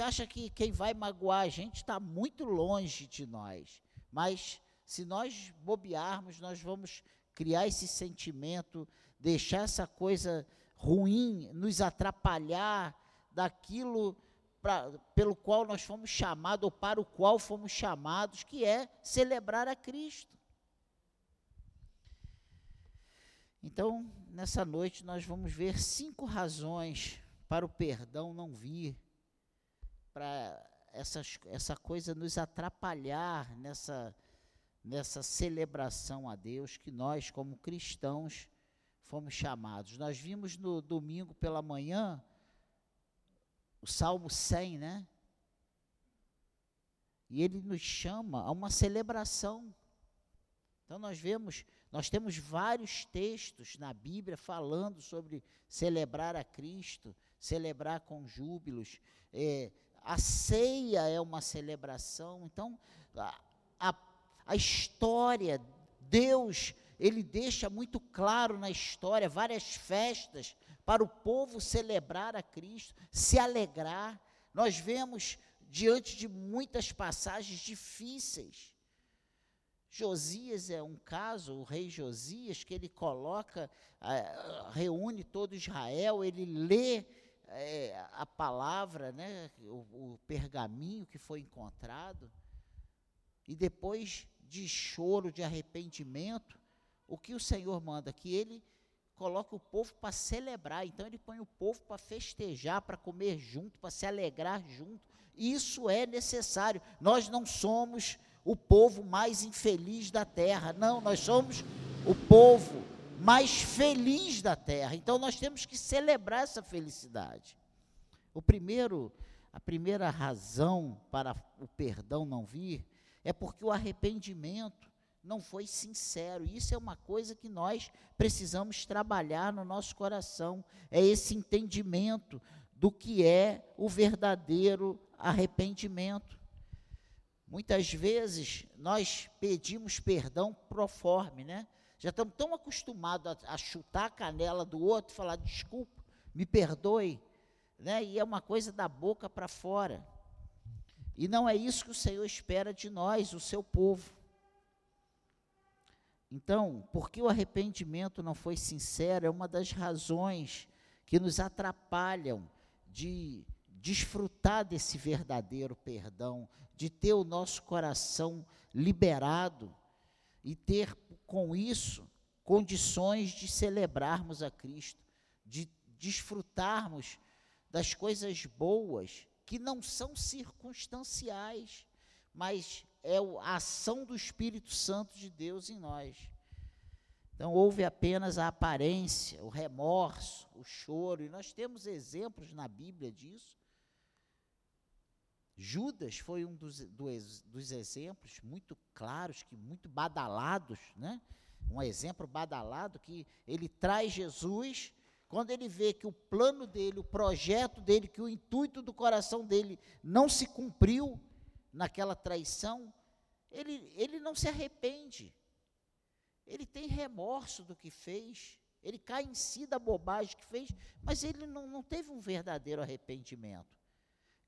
acha que quem vai magoar a gente está muito longe de nós, mas se nós bobearmos, nós vamos criar esse sentimento, deixar essa coisa ruim nos atrapalhar daquilo pra, pelo qual nós fomos chamados, ou para o qual fomos chamados, que é celebrar a Cristo. Então, nessa noite, nós vamos ver cinco razões para o perdão não vir, para essa coisa nos atrapalhar nessa, nessa celebração a Deus que nós, como cristãos, fomos chamados. Nós vimos no domingo pela manhã o Salmo 100, né? E ele nos chama a uma celebração. Então nós vemos, nós temos vários textos na Bíblia falando sobre celebrar a Cristo, celebrar com júbilos. É, a ceia é uma celebração. Então a, a, a história, Deus, ele deixa muito claro na história várias festas para o povo celebrar a Cristo, se alegrar. Nós vemos diante de muitas passagens difíceis. Josias é um caso, o rei Josias, que ele coloca, uh, reúne todo Israel, ele lê uh, a palavra, né, o, o pergaminho que foi encontrado, e depois de choro, de arrependimento, o que o Senhor manda? Que ele coloca o povo para celebrar. Então ele põe o povo para festejar, para comer junto, para se alegrar junto. Isso é necessário. Nós não somos o povo mais infeliz da terra. Não, nós somos o povo mais feliz da terra. Então nós temos que celebrar essa felicidade. O primeiro, a primeira razão para o perdão não vir é porque o arrependimento não foi sincero. Isso é uma coisa que nós precisamos trabalhar no nosso coração, é esse entendimento do que é o verdadeiro arrependimento. Muitas vezes nós pedimos perdão proforme, né? Já estamos tão acostumados a, a chutar a canela do outro, falar desculpa, me perdoe, né? E é uma coisa da boca para fora. E não é isso que o Senhor espera de nós, o seu povo. Então, porque o arrependimento não foi sincero, é uma das razões que nos atrapalham de desfrutar desse verdadeiro perdão, de ter o nosso coração liberado e ter com isso condições de celebrarmos a Cristo, de desfrutarmos das coisas boas que não são circunstanciais, mas é a ação do Espírito Santo de Deus em nós. Então, houve apenas a aparência, o remorso, o choro, e nós temos exemplos na Bíblia disso. Judas foi um dos, dos, dos exemplos muito claros, que muito badalados, né? um exemplo badalado, que ele traz Jesus, quando ele vê que o plano dele, o projeto dele, que o intuito do coração dele não se cumpriu, naquela traição, ele, ele não se arrepende. Ele tem remorso do que fez, ele cai em si da bobagem que fez, mas ele não, não teve um verdadeiro arrependimento.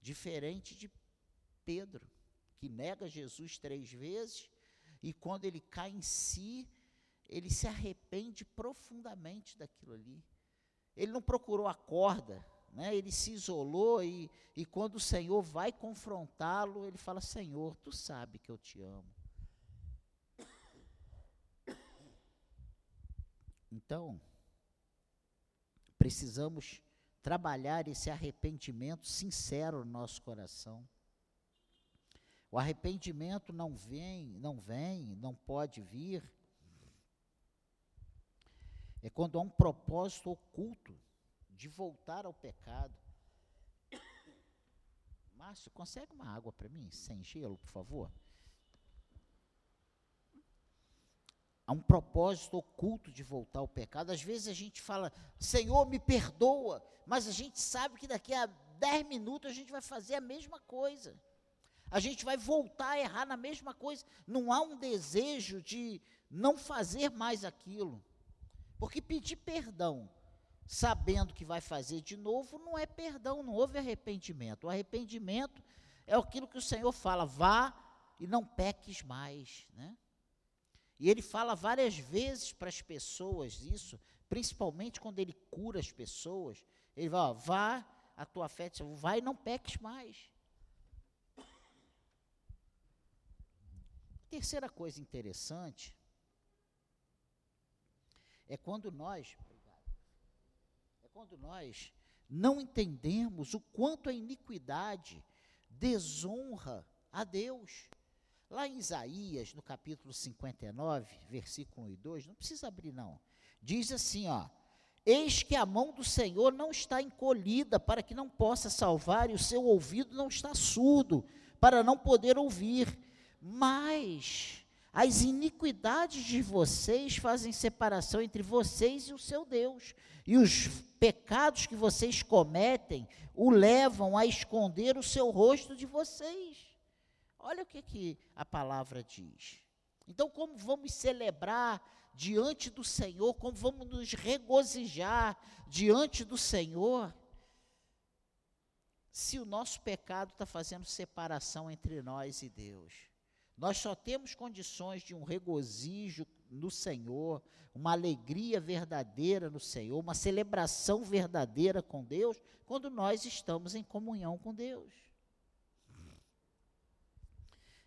Diferente de Pedro, que nega Jesus três vezes, e quando ele cai em si, ele se arrepende profundamente daquilo ali. Ele não procurou a corda, né? Ele se isolou e, e quando o Senhor vai confrontá-lo, ele fala: Senhor, tu sabe que eu te amo. Então, precisamos trabalhar esse arrependimento sincero no nosso coração. O arrependimento não vem, não vem, não pode vir. É quando há um propósito oculto de voltar ao pecado. Márcio, consegue uma água para mim, sem gelo, por favor? Há um propósito oculto de voltar ao pecado. Às vezes a gente fala, Senhor, me perdoa, mas a gente sabe que daqui a 10 minutos a gente vai fazer a mesma coisa. A gente vai voltar a errar na mesma coisa. Não há um desejo de não fazer mais aquilo. Porque pedir perdão sabendo que vai fazer de novo, não é perdão, não houve arrependimento. O arrependimento é aquilo que o Senhor fala: vá e não peques mais, né? E ele fala várias vezes para as pessoas isso, principalmente quando ele cura as pessoas. Ele vai, vá, a tua fé, vai e não peques mais. Terceira coisa interessante é quando nós é quando nós não entendemos o quanto a iniquidade desonra a Deus. Lá em Isaías, no capítulo 59, versículo 1 e 2, não precisa abrir não. Diz assim, ó: Eis que a mão do Senhor não está encolhida para que não possa salvar, e o seu ouvido não está surdo para não poder ouvir. Mas as iniquidades de vocês fazem separação entre vocês e o seu Deus, e os pecados que vocês cometem o levam a esconder o seu rosto de vocês. Olha o que, que a palavra diz. Então, como vamos celebrar diante do Senhor, como vamos nos regozijar diante do Senhor, se o nosso pecado está fazendo separação entre nós e Deus? Nós só temos condições de um regozijo no Senhor, uma alegria verdadeira no Senhor, uma celebração verdadeira com Deus, quando nós estamos em comunhão com Deus.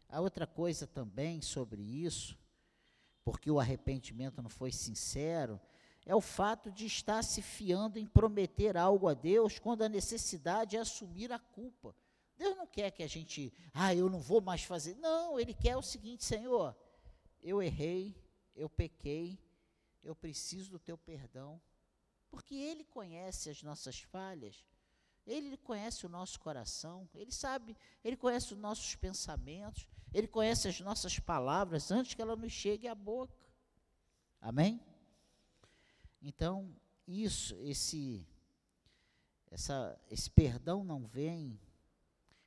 A outra coisa também sobre isso, porque o arrependimento não foi sincero, é o fato de estar se fiando em prometer algo a Deus quando a necessidade é assumir a culpa. Deus não quer que a gente, ah, eu não vou mais fazer. Não, Ele quer o seguinte, Senhor, eu errei, eu pequei, eu preciso do teu perdão, porque Ele conhece as nossas falhas, Ele conhece o nosso coração, Ele sabe, Ele conhece os nossos pensamentos, ele conhece as nossas palavras antes que ela nos chegue à boca. Amém? Então, isso, esse, essa, esse perdão não vem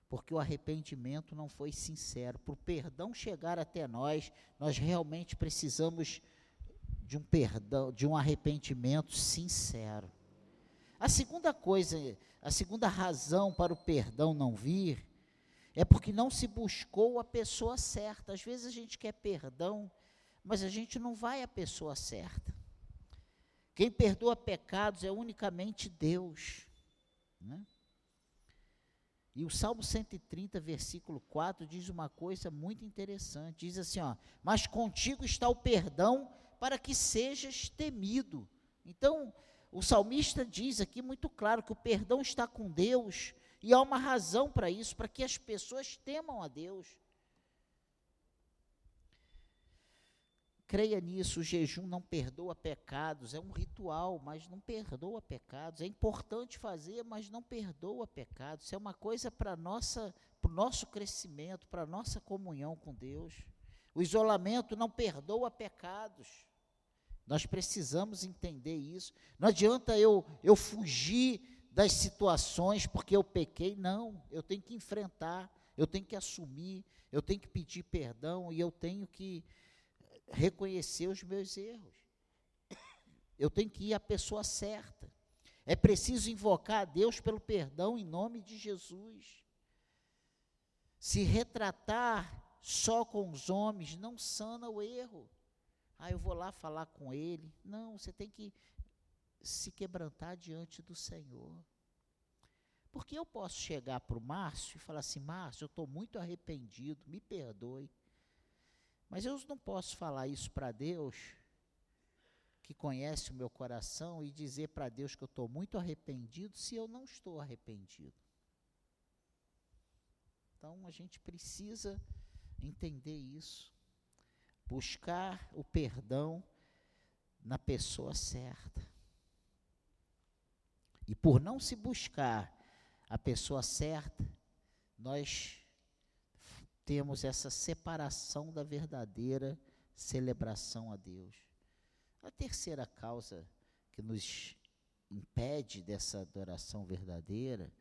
porque o arrependimento não foi sincero. Para o perdão chegar até nós, nós realmente precisamos de um perdão, de um arrependimento sincero. A segunda coisa, a segunda razão para o perdão não vir é porque não se buscou a pessoa certa. Às vezes a gente quer perdão, mas a gente não vai à pessoa certa. Quem perdoa pecados é unicamente Deus. Né? E o Salmo 130, versículo 4, diz uma coisa muito interessante. Diz assim, ó, mas contigo está o perdão para que sejas temido. Então, o salmista diz aqui muito claro que o perdão está com Deus, e há uma razão para isso, para que as pessoas temam a Deus. Creia nisso, o jejum não perdoa pecados, é um ritual, mas não perdoa pecados. É importante fazer, mas não perdoa pecados. Isso é uma coisa para nossa, para o nosso crescimento, para a nossa comunhão com Deus. O isolamento não perdoa pecados. Nós precisamos entender isso. Não adianta eu, eu fugir das situações porque eu pequei, não. Eu tenho que enfrentar, eu tenho que assumir, eu tenho que pedir perdão e eu tenho que reconhecer os meus erros. Eu tenho que ir à pessoa certa. É preciso invocar a Deus pelo perdão em nome de Jesus. Se retratar só com os homens não sana o erro. Ah, eu vou lá falar com ele. Não, você tem que se quebrantar diante do Senhor. Porque eu posso chegar para o Márcio e falar assim: Márcio, eu estou muito arrependido, me perdoe. Mas eu não posso falar isso para Deus, que conhece o meu coração, e dizer para Deus que eu estou muito arrependido se eu não estou arrependido. Então a gente precisa entender isso, buscar o perdão na pessoa certa. E por não se buscar a pessoa certa, nós temos essa separação da verdadeira celebração a Deus. A terceira causa que nos impede dessa adoração verdadeira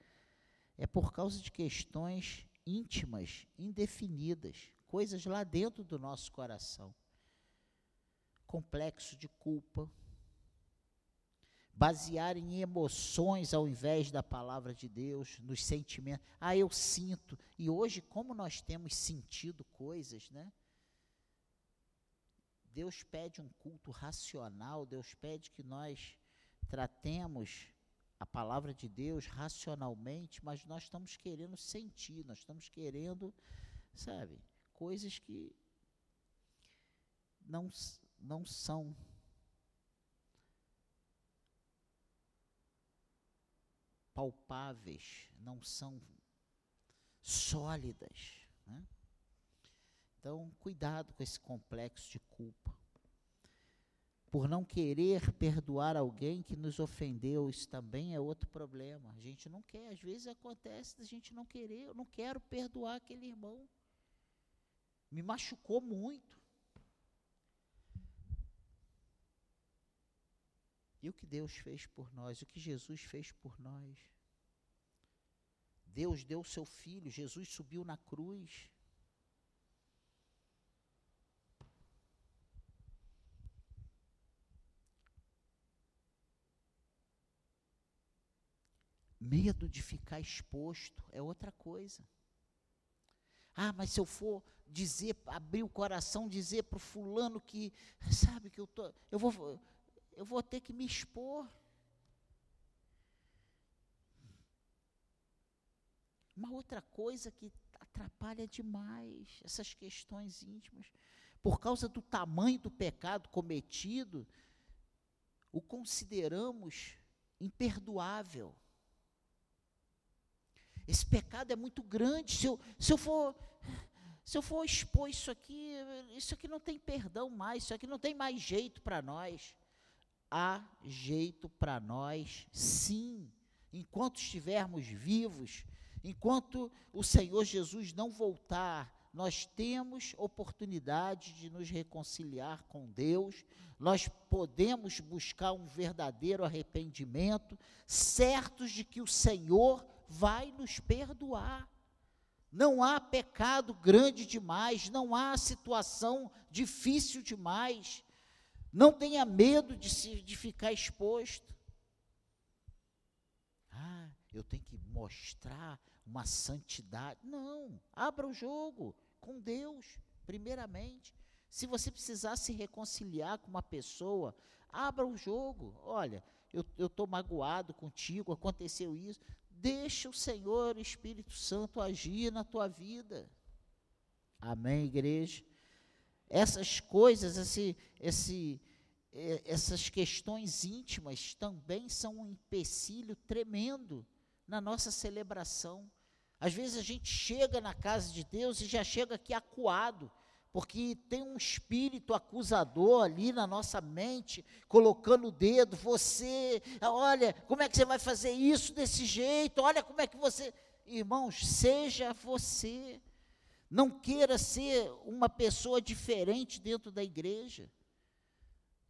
é por causa de questões íntimas, indefinidas, coisas lá dentro do nosso coração. Complexo de culpa, basear em emoções ao invés da palavra de Deus, nos sentimentos. Ah, eu sinto. E hoje, como nós temos sentido coisas, né? Deus pede um culto racional, Deus pede que nós tratemos a palavra de Deus racionalmente, mas nós estamos querendo sentir, nós estamos querendo, sabe, coisas que não, não são palpáveis, não são sólidas. Né? Então, cuidado com esse complexo de culpa. Por não querer perdoar alguém que nos ofendeu, isso também é outro problema. A gente não quer, às vezes acontece da gente não querer, eu não quero perdoar aquele irmão. Me machucou muito. E o que Deus fez por nós, o que Jesus fez por nós. Deus deu o seu filho, Jesus subiu na cruz. Medo de ficar exposto é outra coisa. Ah, mas se eu for dizer, abrir o coração, dizer para o fulano que, sabe que eu tô, eu vou, eu vou ter que me expor. Uma outra coisa que atrapalha demais essas questões íntimas, por causa do tamanho do pecado cometido, o consideramos imperdoável. Esse pecado é muito grande. Se eu, se eu for se eu for expor isso aqui, isso aqui não tem perdão mais, isso aqui não tem mais jeito para nós há jeito para nós, sim, enquanto estivermos vivos, enquanto o Senhor Jesus não voltar, nós temos oportunidade de nos reconciliar com Deus, nós podemos buscar um verdadeiro arrependimento, certos de que o Senhor vai nos perdoar. Não há pecado grande demais, não há situação difícil demais não tenha medo de, se, de ficar exposto. Ah, eu tenho que mostrar uma santidade. Não, abra o jogo com Deus, primeiramente. Se você precisar se reconciliar com uma pessoa, abra o jogo. Olha, eu estou magoado contigo, aconteceu isso. Deixa o Senhor, Espírito Santo, agir na tua vida. Amém, igreja? essas coisas, esse, esse, essas questões íntimas também são um empecilho tremendo na nossa celebração. Às vezes a gente chega na casa de Deus e já chega aqui acuado, porque tem um espírito acusador ali na nossa mente, colocando o dedo, você, olha, como é que você vai fazer isso desse jeito? Olha como é que você. Irmãos, seja você. Não queira ser uma pessoa diferente dentro da igreja.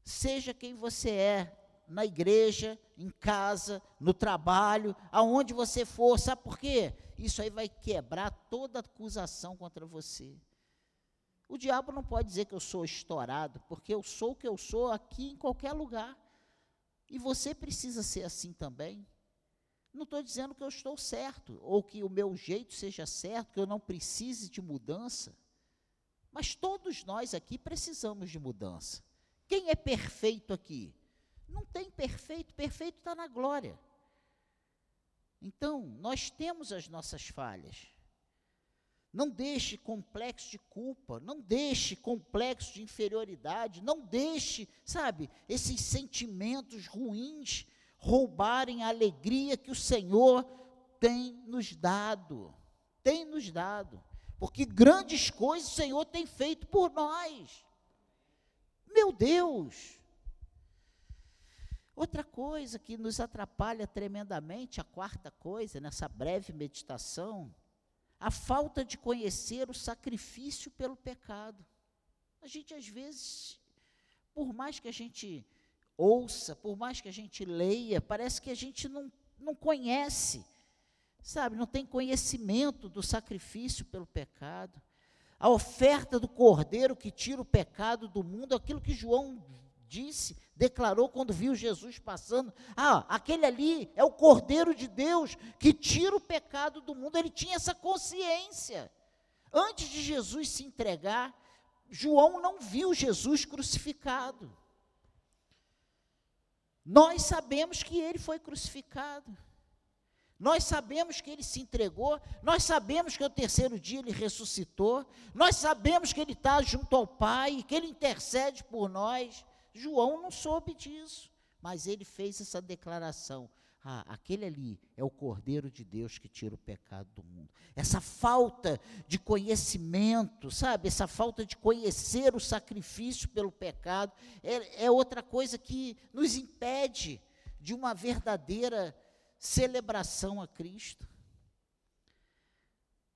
Seja quem você é, na igreja, em casa, no trabalho, aonde você for, sabe por quê? Isso aí vai quebrar toda acusação contra você. O diabo não pode dizer que eu sou estourado, porque eu sou o que eu sou aqui em qualquer lugar. E você precisa ser assim também. Não estou dizendo que eu estou certo, ou que o meu jeito seja certo, que eu não precise de mudança. Mas todos nós aqui precisamos de mudança. Quem é perfeito aqui? Não tem perfeito, perfeito está na glória. Então, nós temos as nossas falhas. Não deixe complexo de culpa, não deixe complexo de inferioridade, não deixe, sabe, esses sentimentos ruins roubarem a alegria que o Senhor tem nos dado. Tem nos dado. Porque grandes coisas o Senhor tem feito por nós. Meu Deus! Outra coisa que nos atrapalha tremendamente, a quarta coisa, nessa breve meditação, a falta de conhecer o sacrifício pelo pecado. A gente, às vezes, por mais que a gente ouça, por mais que a gente leia, parece que a gente não, não conhece, sabe, não tem conhecimento do sacrifício pelo pecado. A oferta do cordeiro que tira o pecado do mundo, aquilo que João disse, declarou quando viu Jesus passando: Ah, aquele ali é o Cordeiro de Deus que tira o pecado do mundo. Ele tinha essa consciência. Antes de Jesus se entregar, João não viu Jesus crucificado. Nós sabemos que ele foi crucificado. Nós sabemos que ele se entregou, nós sabemos que ao terceiro dia ele ressuscitou, nós sabemos que ele está junto ao Pai, que ele intercede por nós. João não soube disso, mas ele fez essa declaração: ah, aquele ali é o Cordeiro de Deus que tira o pecado do mundo. Essa falta de conhecimento, sabe? Essa falta de conhecer o sacrifício pelo pecado é, é outra coisa que nos impede de uma verdadeira celebração a Cristo.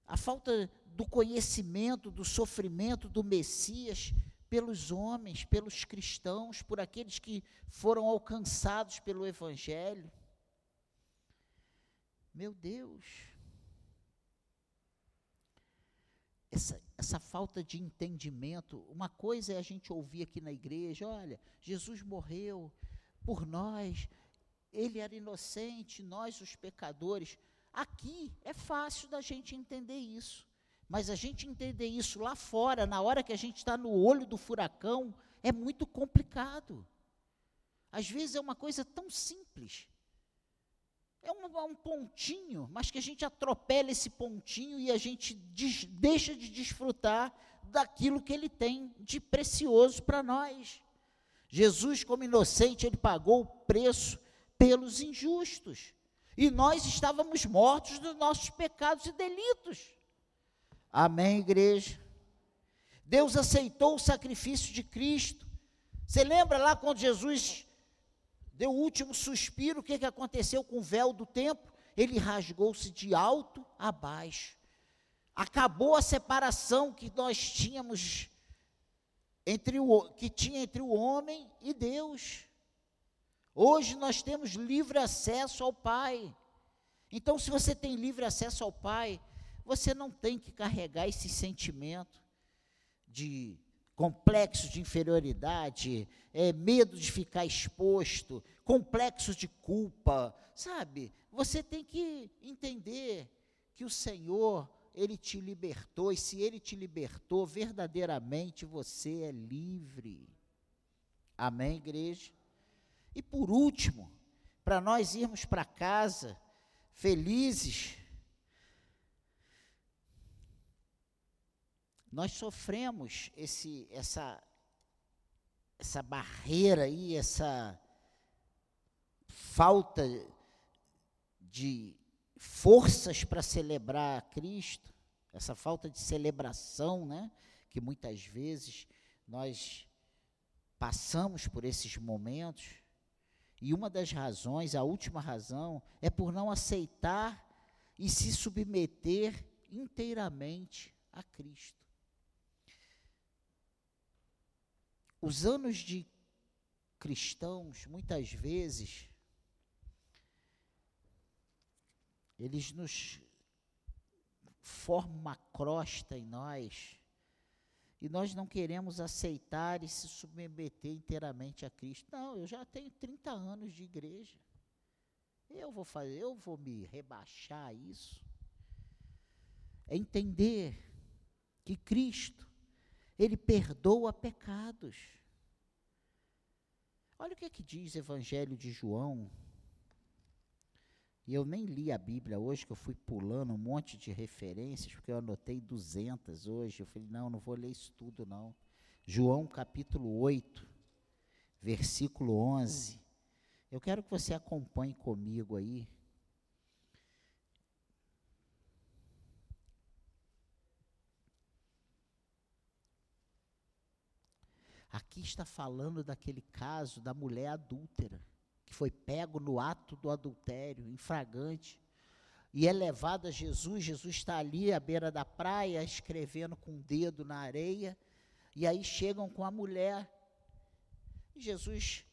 A falta do conhecimento, do sofrimento do Messias pelos homens, pelos cristãos, por aqueles que foram alcançados pelo Evangelho. Meu Deus. Essa, essa falta de entendimento, uma coisa é a gente ouvir aqui na igreja: olha, Jesus morreu por nós, ele era inocente, nós os pecadores. Aqui é fácil da gente entender isso. Mas a gente entender isso lá fora, na hora que a gente está no olho do furacão, é muito complicado. Às vezes é uma coisa tão simples. É um, um pontinho, mas que a gente atropela esse pontinho e a gente des, deixa de desfrutar daquilo que ele tem de precioso para nós. Jesus, como inocente, ele pagou o preço pelos injustos. E nós estávamos mortos dos nossos pecados e delitos. Amém, igreja? Deus aceitou o sacrifício de Cristo. Você lembra lá quando Jesus deu o último suspiro, o que, que aconteceu com o véu do templo? Ele rasgou-se de alto a baixo. Acabou a separação que nós tínhamos entre o que tinha entre o homem e Deus. Hoje nós temos livre acesso ao Pai. Então, se você tem livre acesso ao Pai, você não tem que carregar esse sentimento de complexo de inferioridade, é, medo de ficar exposto, complexo de culpa, sabe? Você tem que entender que o Senhor, Ele te libertou, e se Ele te libertou, verdadeiramente você é livre. Amém, igreja? E por último, para nós irmos para casa felizes, nós sofremos esse, essa, essa barreira aí, essa falta de forças para celebrar Cristo, essa falta de celebração, né, que muitas vezes nós passamos por esses momentos. E uma das razões, a última razão, é por não aceitar e se submeter inteiramente a Cristo. Os anos de cristãos, muitas vezes, eles nos formam uma crosta em nós, e nós não queremos aceitar e se submeter inteiramente a Cristo. Não, eu já tenho 30 anos de igreja. Eu vou fazer, eu vou me rebaixar a isso. É entender que Cristo, ele perdoa pecados. Olha o que, é que diz o Evangelho de João, e eu nem li a Bíblia hoje, que eu fui pulando um monte de referências, porque eu anotei 200 hoje. Eu falei, não, não vou ler isso tudo, não. João capítulo 8, versículo 11. Eu quero que você acompanhe comigo aí. Aqui está falando daquele caso da mulher adúltera que foi pego no ato do adultério, infragante, e é levado a Jesus. Jesus está ali à beira da praia, escrevendo com o um dedo na areia, e aí chegam com a mulher. E Jesus,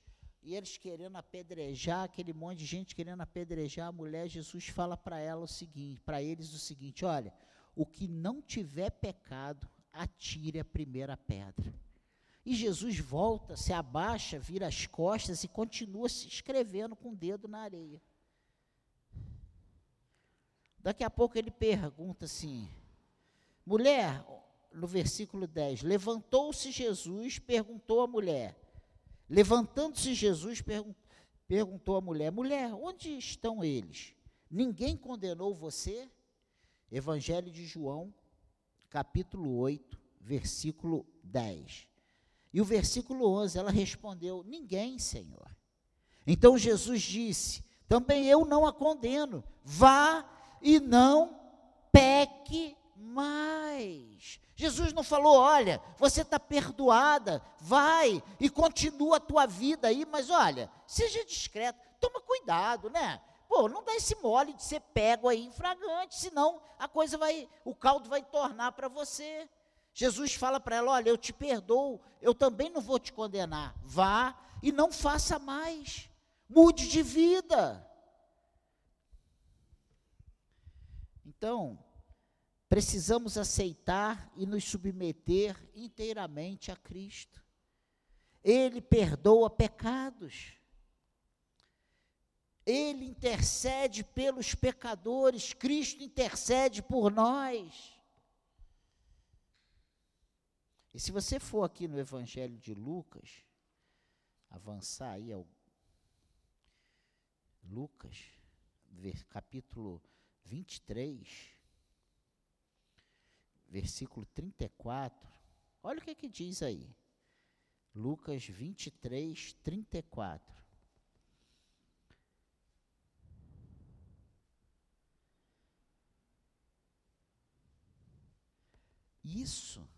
e eles querendo apedrejar, aquele monte de gente querendo apedrejar a mulher, Jesus fala para ela o seguinte, para eles o seguinte: olha, o que não tiver pecado, atire a primeira pedra. E Jesus volta, se abaixa, vira as costas e continua se escrevendo com o dedo na areia. Daqui a pouco ele pergunta assim: mulher, no versículo 10, levantou-se Jesus, perguntou à mulher. Levantando-se Jesus, pergun perguntou à mulher: mulher, onde estão eles? Ninguém condenou você? Evangelho de João, capítulo 8, versículo 10. E o versículo 11, ela respondeu: Ninguém, Senhor. Então Jesus disse: Também eu não a condeno. Vá e não peque mais. Jesus não falou, olha, você está perdoada, vai e continua a tua vida aí, mas olha, seja discreto, toma cuidado, né? Pô, não dá esse mole de ser pego aí em fragante, senão a coisa vai, o caldo vai tornar para você. Jesus fala para ela: Olha, eu te perdoo, eu também não vou te condenar. Vá e não faça mais. Mude de vida. Então, precisamos aceitar e nos submeter inteiramente a Cristo. Ele perdoa pecados. Ele intercede pelos pecadores, Cristo intercede por nós. E se você for aqui no Evangelho de Lucas, avançar aí ao Lucas, capítulo 23, versículo 34, olha o que, que diz aí. Lucas 23, 34. Isso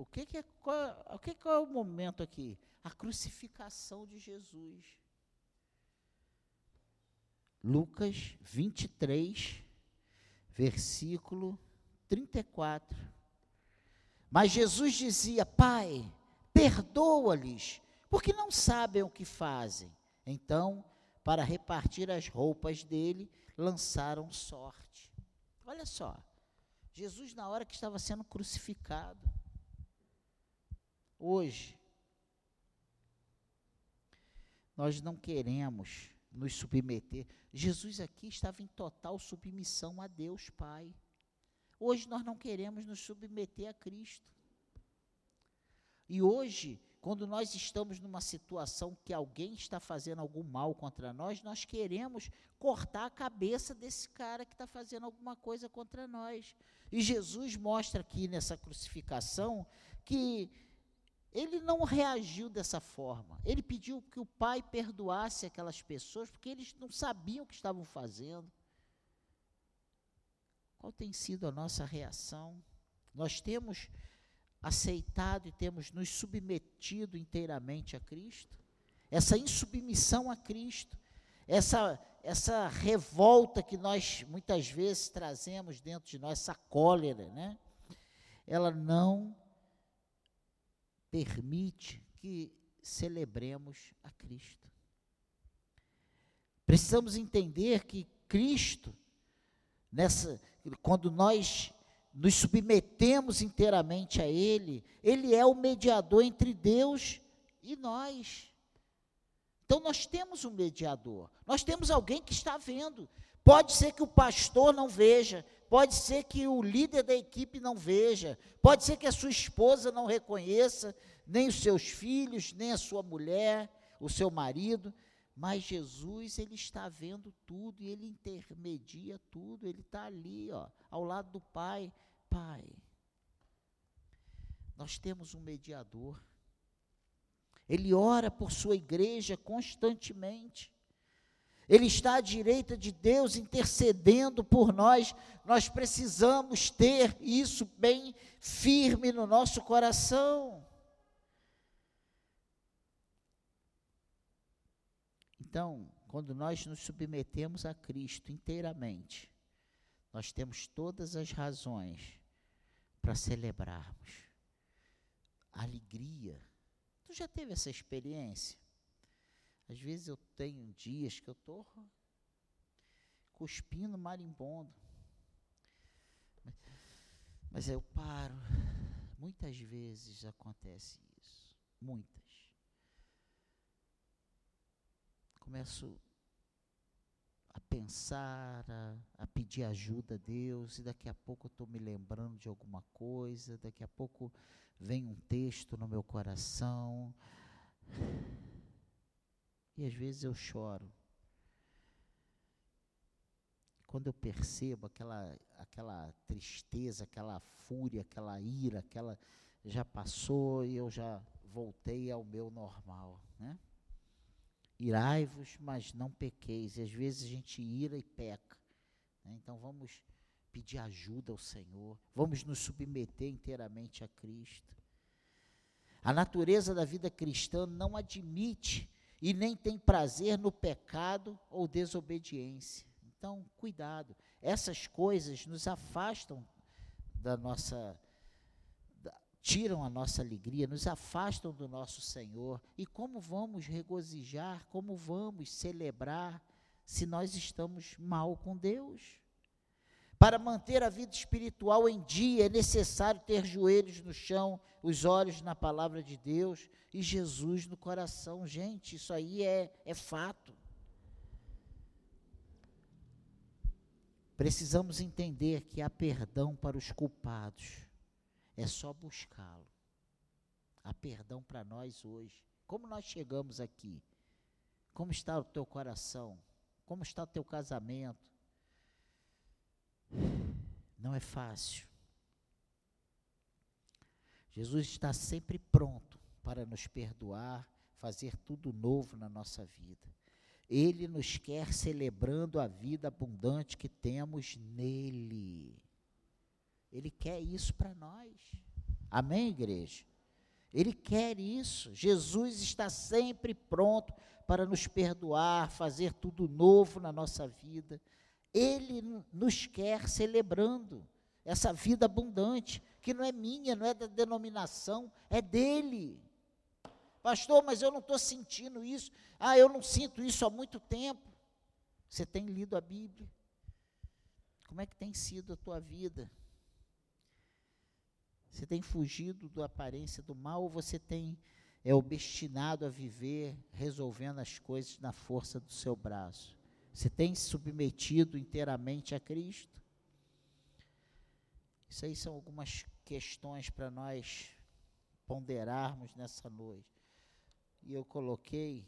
o que, que é, qual, o que, que é o momento aqui? A crucificação de Jesus. Lucas 23, versículo 34. Mas Jesus dizia: Pai, perdoa-lhes, porque não sabem o que fazem. Então, para repartir as roupas dele, lançaram sorte. Olha só, Jesus, na hora que estava sendo crucificado, Hoje, nós não queremos nos submeter. Jesus aqui estava em total submissão a Deus Pai. Hoje nós não queremos nos submeter a Cristo. E hoje, quando nós estamos numa situação que alguém está fazendo algum mal contra nós, nós queremos cortar a cabeça desse cara que está fazendo alguma coisa contra nós. E Jesus mostra aqui nessa crucificação que ele não reagiu dessa forma. Ele pediu que o pai perdoasse aquelas pessoas, porque eles não sabiam o que estavam fazendo. Qual tem sido a nossa reação? Nós temos aceitado e temos nos submetido inteiramente a Cristo? Essa insubmissão a Cristo, essa, essa revolta que nós muitas vezes trazemos dentro de nós, essa cólera, né? Ela não permite que celebremos a Cristo. Precisamos entender que Cristo, nessa, quando nós nos submetemos inteiramente a Ele, Ele é o mediador entre Deus e nós. Então nós temos um mediador, nós temos alguém que está vendo. Pode ser que o pastor não veja, pode ser que o líder da equipe não veja, pode ser que a sua esposa não reconheça, nem os seus filhos, nem a sua mulher, o seu marido, mas Jesus, ele está vendo tudo e ele intermedia tudo, ele está ali, ó, ao lado do Pai. Pai, nós temos um mediador, ele ora por sua igreja constantemente. Ele está à direita de Deus intercedendo por nós. Nós precisamos ter isso bem firme no nosso coração. Então, quando nós nos submetemos a Cristo inteiramente, nós temos todas as razões para celebrarmos. Alegria. Tu já teve essa experiência? Às vezes eu tenho dias que eu estou cuspindo marimbondo. Mas, eu paro. Muitas vezes acontece isso. Muitas. Começo a pensar, a, a, pedir ajuda a Deus, e daqui a pouco estou me lembrando de alguma coisa, daqui a pouco vem um texto no meu coração, e às vezes eu choro. Quando eu percebo aquela, aquela tristeza, aquela fúria, aquela ira, aquela já passou e eu já voltei ao meu normal, né? Irai-vos, mas não pequeis. E às vezes a gente ira e peca. Né? Então vamos pedir ajuda ao Senhor. Vamos nos submeter inteiramente a Cristo. A natureza da vida cristã não admite e nem tem prazer no pecado ou desobediência. Então, cuidado. Essas coisas nos afastam da nossa tiram a nossa alegria, nos afastam do nosso Senhor. E como vamos regozijar, como vamos celebrar se nós estamos mal com Deus? Para manter a vida espiritual em dia, é necessário ter joelhos no chão, os olhos na palavra de Deus e Jesus no coração. Gente, isso aí é, é fato. Precisamos entender que há perdão para os culpados é só buscá-lo. Há perdão para nós hoje. Como nós chegamos aqui? Como está o teu coração? Como está o teu casamento? Não é fácil. Jesus está sempre pronto para nos perdoar, fazer tudo novo na nossa vida. Ele nos quer celebrando a vida abundante que temos nele. Ele quer isso para nós. Amém, igreja? Ele quer isso. Jesus está sempre pronto para nos perdoar, fazer tudo novo na nossa vida. Ele nos quer celebrando essa vida abundante, que não é minha, não é da denominação, é dele. Pastor, mas eu não estou sentindo isso. Ah, eu não sinto isso há muito tempo. Você tem lido a Bíblia? Como é que tem sido a tua vida? Você tem fugido da aparência do mal ou você tem é obstinado a viver resolvendo as coisas na força do seu braço? Você tem se submetido inteiramente a Cristo? Isso aí são algumas questões para nós ponderarmos nessa noite. E eu coloquei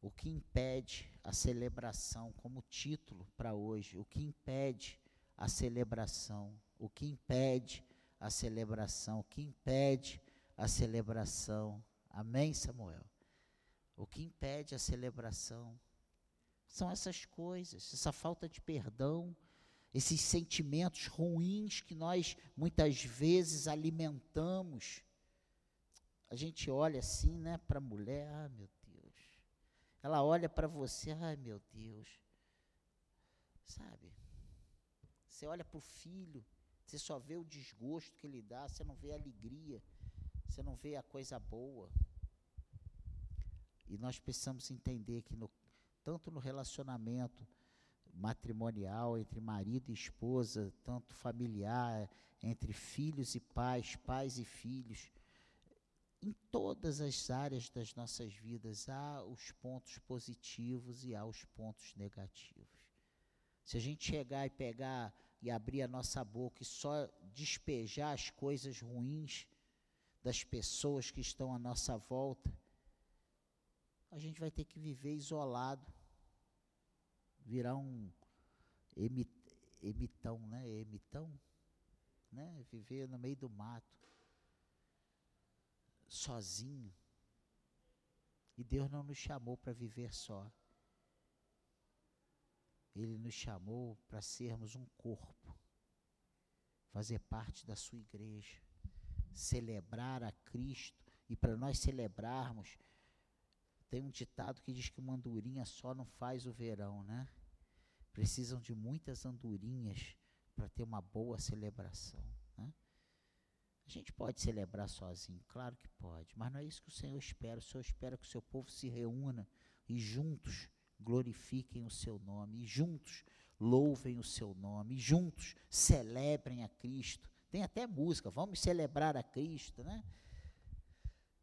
o que impede a celebração como título para hoje. O que impede a celebração? O que impede a celebração, o que impede a celebração. Amém, Samuel? O que impede a celebração são essas coisas, essa falta de perdão, esses sentimentos ruins que nós muitas vezes alimentamos. A gente olha assim, né, para a mulher, ah, meu Deus. Ela olha para você, ah, meu Deus. Sabe? Você olha para o filho, você só vê o desgosto que ele dá, você não vê a alegria, você não vê a coisa boa. E nós precisamos entender que no, tanto no relacionamento matrimonial entre marido e esposa, tanto familiar, entre filhos e pais, pais e filhos, em todas as áreas das nossas vidas há os pontos positivos e há os pontos negativos. Se a gente chegar e pegar e abrir a nossa boca e só despejar as coisas ruins das pessoas que estão à nossa volta, a gente vai ter que viver isolado, virar um emitão, né? Emitão, né? Viver no meio do mato, sozinho. E Deus não nos chamou para viver só. Ele nos chamou para sermos um corpo, fazer parte da sua igreja, celebrar a Cristo. E para nós celebrarmos, tem um ditado que diz que uma andorinha só não faz o verão, né? Precisam de muitas andorinhas para ter uma boa celebração. Né? A gente pode celebrar sozinho, claro que pode, mas não é isso que o Senhor espera. O Senhor espera que o seu povo se reúna e juntos glorifiquem o seu nome, e juntos louvem o seu nome, e juntos celebrem a Cristo. Tem até música, vamos celebrar a Cristo, né?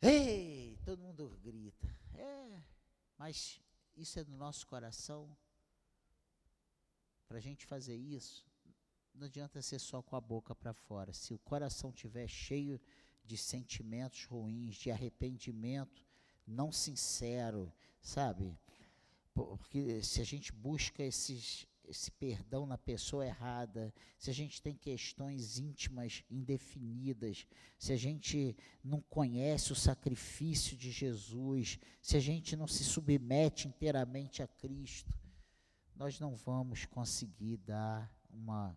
Ei, todo mundo grita. É, mas isso é do nosso coração. Para a gente fazer isso, não adianta ser só com a boca para fora. Se o coração estiver cheio de sentimentos ruins, de arrependimento não sincero, sabe? Porque se a gente busca esses, esse perdão na pessoa errada, se a gente tem questões íntimas indefinidas, se a gente não conhece o sacrifício de Jesus, se a gente não se submete inteiramente a Cristo, nós não vamos conseguir dar uma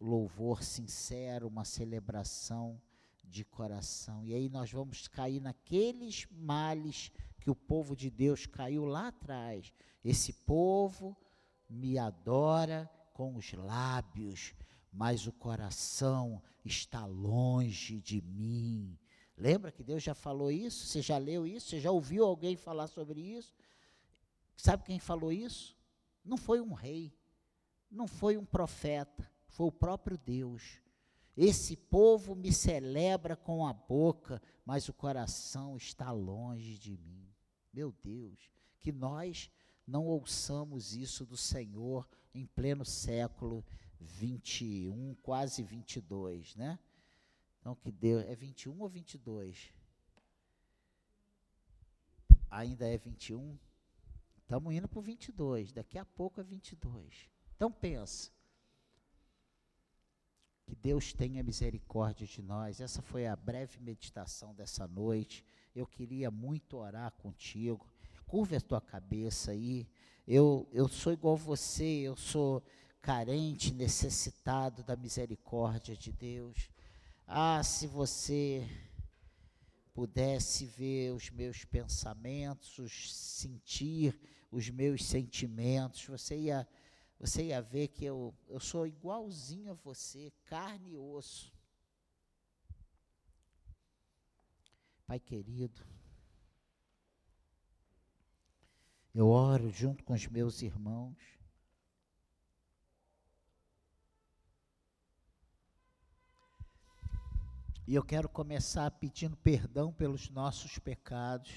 louvor sincero, uma celebração de coração. E aí nós vamos cair naqueles males que o povo de Deus caiu lá atrás. Esse povo me adora com os lábios, mas o coração está longe de mim. Lembra que Deus já falou isso? Você já leu isso? Você já ouviu alguém falar sobre isso? Sabe quem falou isso? Não foi um rei, não foi um profeta, foi o próprio Deus. Esse povo me celebra com a boca, mas o coração está longe de mim. Meu Deus, que nós não ouçamos isso do Senhor em pleno século 21, quase 22, né? Então que Deus é 21 ou 22? Ainda é 21? Estamos indo para o 22, daqui a pouco é 22. Então pensa, que Deus tenha misericórdia de nós. Essa foi a breve meditação dessa noite. Eu queria muito orar contigo. Curva a tua cabeça aí. Eu, eu sou igual você, eu sou carente, necessitado da misericórdia de Deus. Ah, se você pudesse ver os meus pensamentos, sentir os meus sentimentos, você ia você ia ver que eu, eu sou igualzinho a você, carne e osso. Pai querido, eu oro junto com os meus irmãos. E eu quero começar pedindo perdão pelos nossos pecados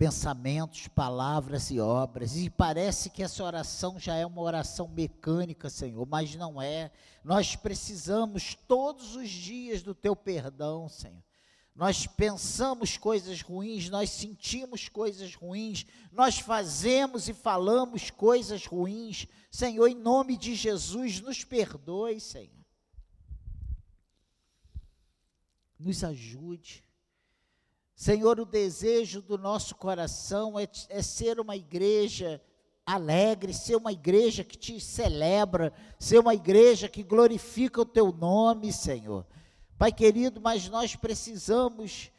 pensamentos, palavras e obras. E parece que essa oração já é uma oração mecânica, Senhor, mas não é. Nós precisamos todos os dias do teu perdão, Senhor. Nós pensamos coisas ruins, nós sentimos coisas ruins, nós fazemos e falamos coisas ruins. Senhor, em nome de Jesus, nos perdoe, Senhor. Nos ajude Senhor, o desejo do nosso coração é, é, ser uma igreja alegre, ser uma igreja que te celebra, ser uma igreja que glorifica o teu nome, Senhor. Pai querido, mas nós precisamos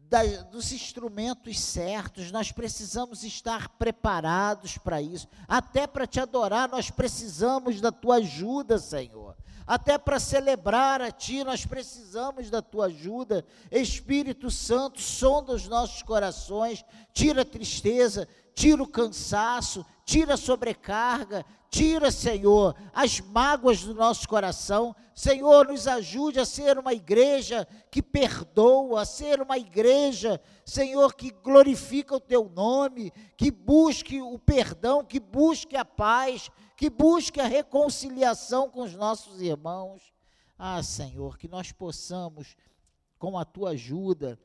da, dos instrumentos certos, nós precisamos estar preparados para isso. Até para te adorar, nós precisamos da tua ajuda, Senhor. Até para celebrar a Ti, nós precisamos da Tua ajuda. Espírito Santo, sonda os nossos corações, tira a tristeza, tira o cansaço, tira a sobrecarga, tira, Senhor, as mágoas do nosso coração. Senhor, nos ajude a ser uma igreja que perdoa, a ser uma igreja, Senhor, que glorifica o Teu nome, que busque o perdão, que busque a paz, que busque a reconciliação com os nossos irmãos. Ah, Senhor, que nós possamos, com a tua ajuda,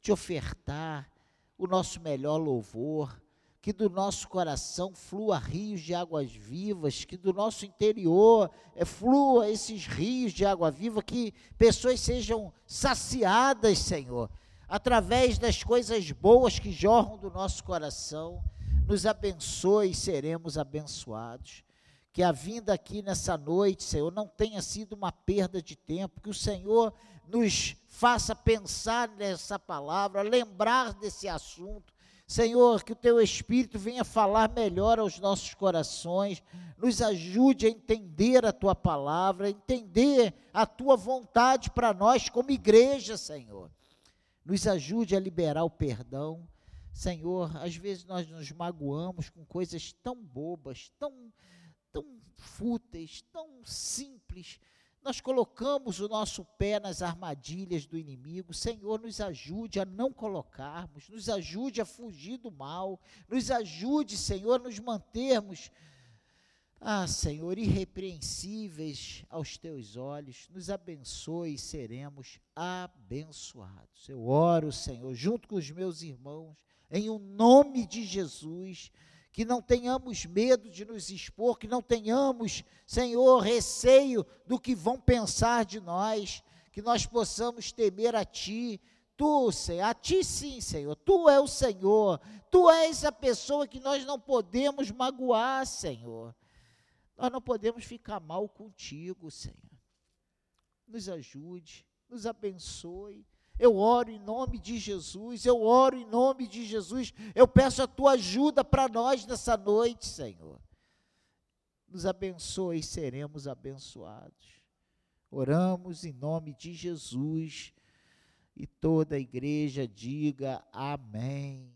te ofertar o nosso melhor louvor, que do nosso coração flua rios de águas vivas, que do nosso interior é, flua esses rios de água viva, que pessoas sejam saciadas, Senhor, através das coisas boas que jorram do nosso coração. Nos abençoe e seremos abençoados que a vinda aqui nessa noite, Senhor, não tenha sido uma perda de tempo, que o Senhor nos faça pensar nessa palavra, lembrar desse assunto. Senhor, que o teu Espírito venha falar melhor aos nossos corações, nos ajude a entender a tua palavra, entender a tua vontade para nós como igreja, Senhor. Nos ajude a liberar o perdão. Senhor, às vezes nós nos magoamos com coisas tão bobas, tão tão fúteis, tão simples, nós colocamos o nosso pé nas armadilhas do inimigo. Senhor, nos ajude a não colocarmos, nos ajude a fugir do mal, nos ajude, Senhor, nos mantermos, ah, Senhor, irrepreensíveis aos teus olhos. Nos abençoe e seremos abençoados. Eu oro, Senhor, junto com os meus irmãos, em o um nome de Jesus que não tenhamos medo de nos expor, que não tenhamos, Senhor, receio do que vão pensar de nós, que nós possamos temer a Ti. Tu, Senhor, a Ti sim, Senhor, Tu é o Senhor, Tu és a pessoa que nós não podemos magoar, Senhor. Nós não podemos ficar mal contigo, Senhor. Nos ajude, nos abençoe eu oro em nome de Jesus, eu oro em nome de Jesus. Eu peço a tua ajuda para nós nessa noite, Senhor. Nos abençoe e seremos abençoados. Oramos em nome de Jesus e toda a igreja diga amém.